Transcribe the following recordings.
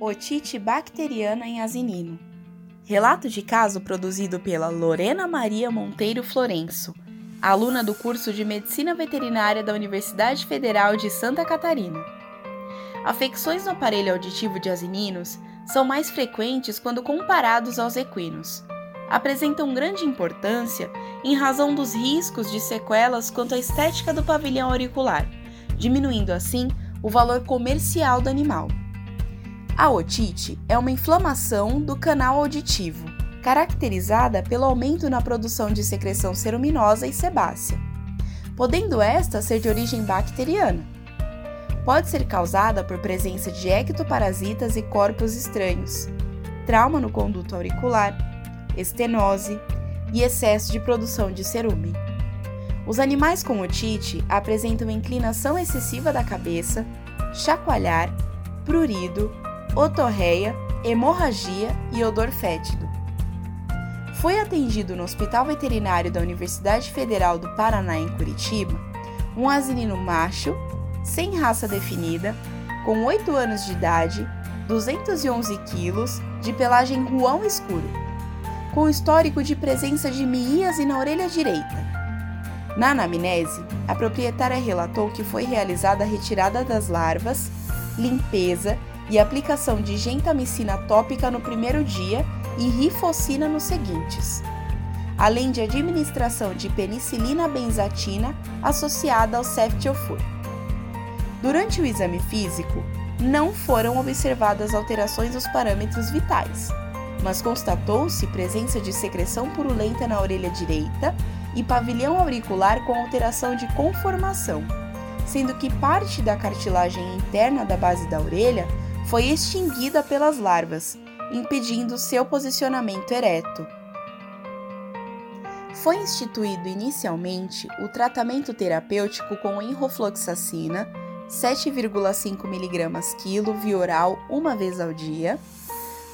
Otite bacteriana em asinino. Relato de caso produzido pela Lorena Maria Monteiro Florenço, aluna do curso de Medicina Veterinária da Universidade Federal de Santa Catarina. Afecções no aparelho auditivo de asininos são mais frequentes quando comparados aos equinos. Apresentam grande importância em razão dos riscos de sequelas quanto à estética do pavilhão auricular, diminuindo assim o valor comercial do animal. A otite é uma inflamação do canal auditivo, caracterizada pelo aumento na produção de secreção ceruminosa e sebácea, podendo esta ser de origem bacteriana. Pode ser causada por presença de ectoparasitas e corpos estranhos, trauma no conduto auricular, estenose e excesso de produção de cerume. Os animais com otite apresentam inclinação excessiva da cabeça, chacoalhar, prurido, otorreia, hemorragia e odor fétido. Foi atendido no Hospital Veterinário da Universidade Federal do Paraná, em Curitiba, um asinino macho, sem raça definida, com 8 anos de idade, 211 quilos, de pelagem ruão escuro, com histórico de presença de miíase na orelha direita. Na anamnese, a proprietária relatou que foi realizada a retirada das larvas, limpeza e aplicação de gentamicina tópica no primeiro dia e rifocina nos seguintes, além de administração de penicilina benzatina associada ao ceftiofur. Durante o exame físico, não foram observadas alterações dos parâmetros vitais, mas constatou-se presença de secreção purulenta na orelha direita e pavilhão auricular com alteração de conformação, sendo que parte da cartilagem interna da base da orelha foi extinguida pelas larvas, impedindo seu posicionamento ereto. Foi instituído inicialmente o tratamento terapêutico com enrofloxacina, 7,5 mg quilo via oral uma vez ao dia,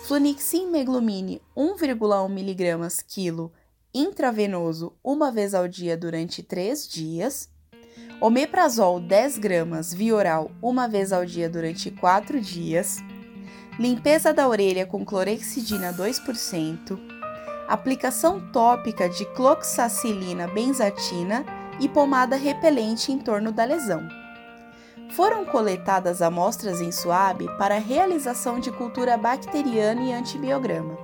flunixin meglumine 1,1 mg quilo intravenoso uma vez ao dia durante 3 dias, omeprazol 10 gramas via oral uma vez ao dia durante 4 dias, limpeza da orelha com clorexidina 2%, aplicação tópica de cloxacilina benzatina e pomada repelente em torno da lesão. Foram coletadas amostras em suave para realização de cultura bacteriana e antibiograma,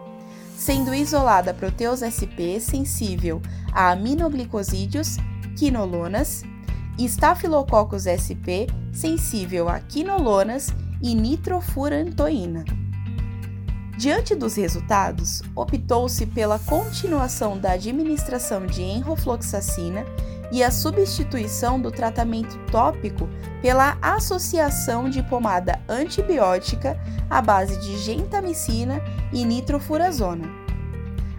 sendo isolada proteus SP sensível a aminoglicosídeos, quinolonas Staphylococcus sp sensível a quinolonas e nitrofurantoína. Diante dos resultados, optou-se pela continuação da administração de enrofloxacina e a substituição do tratamento tópico pela associação de pomada antibiótica à base de gentamicina e nitrofurazona.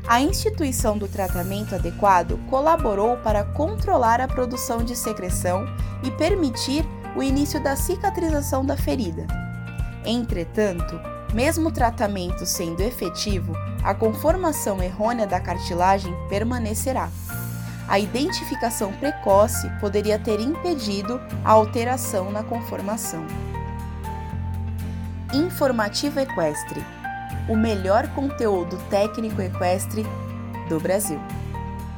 A instituição do tratamento adequado colaborou para controlar a produção de secreção e permitir o início da cicatrização da ferida. Entretanto, mesmo o tratamento sendo efetivo, a conformação errônea da cartilagem permanecerá. A identificação precoce poderia ter impedido a alteração na conformação. Informativo Equestre o melhor conteúdo técnico equestre do Brasil.